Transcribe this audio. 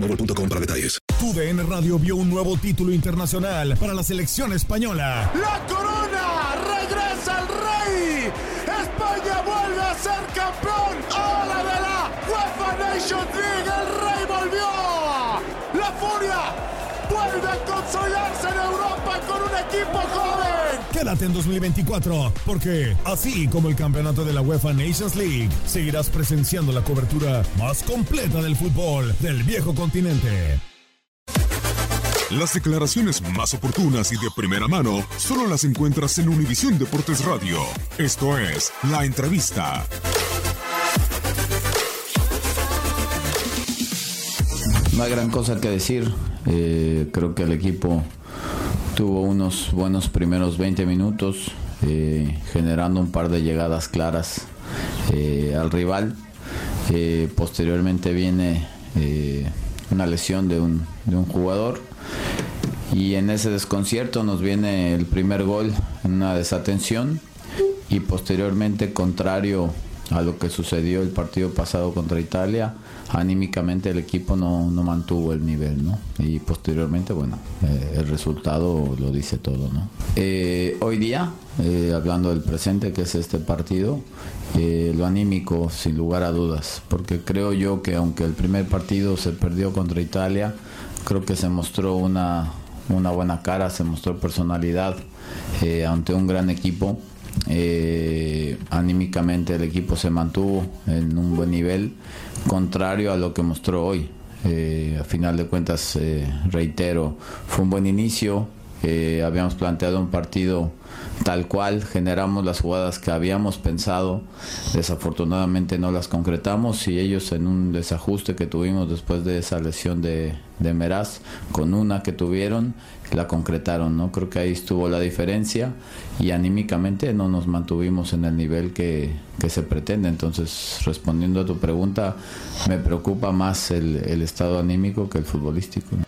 boostmobile.com para detalles. TUDN Radio vio un nuevo título internacional para la selección española. ¡La corona! ¡Regresa el rey! ¡España vuelve a ser campeón! ¡Ahora de la UEFA Nations League! ¡El rey volvió! ¡Vuelve a consolidarse en Europa con un equipo joven! Quédate en 2024, porque así como el campeonato de la UEFA Nations League, seguirás presenciando la cobertura más completa del fútbol del viejo continente. Las declaraciones más oportunas y de primera mano solo las encuentras en Univisión Deportes Radio. Esto es La Entrevista. No hay gran cosa que decir. Eh, creo que el equipo tuvo unos buenos primeros 20 minutos, eh, generando un par de llegadas claras eh, al rival. Posteriormente viene una lesión de un, de un jugador y en ese desconcierto nos viene el primer gol una desatención y posteriormente contrario a lo que sucedió el partido pasado contra Italia, anímicamente el equipo no, no mantuvo el nivel, ¿no? Y posteriormente, bueno, eh, el resultado lo dice todo, ¿no? Eh, hoy día, eh, hablando del presente, que es este partido, lo anímico, sin lugar a dudas, porque creo yo que aunque el primer partido se perdió contra Italia, creo que se mostró una, una buena cara, se mostró personalidad ante un gran equipo. Anímicamente el equipo se mantuvo en un buen nivel, contrario a lo que mostró hoy. Eh, a final de cuentas, eh, reitero, fue un buen inicio. Eh, habíamos planteado un partido tal cual, generamos las jugadas que habíamos pensado, desafortunadamente no las concretamos y ellos en un desajuste que tuvimos después de esa lesión de, de Meraz, con una que tuvieron, la concretaron, ¿no? Creo que ahí estuvo la diferencia y anímicamente no nos mantuvimos en el nivel que, que se pretende. Entonces, respondiendo a tu pregunta, me preocupa más el, el estado anímico que el futbolístico.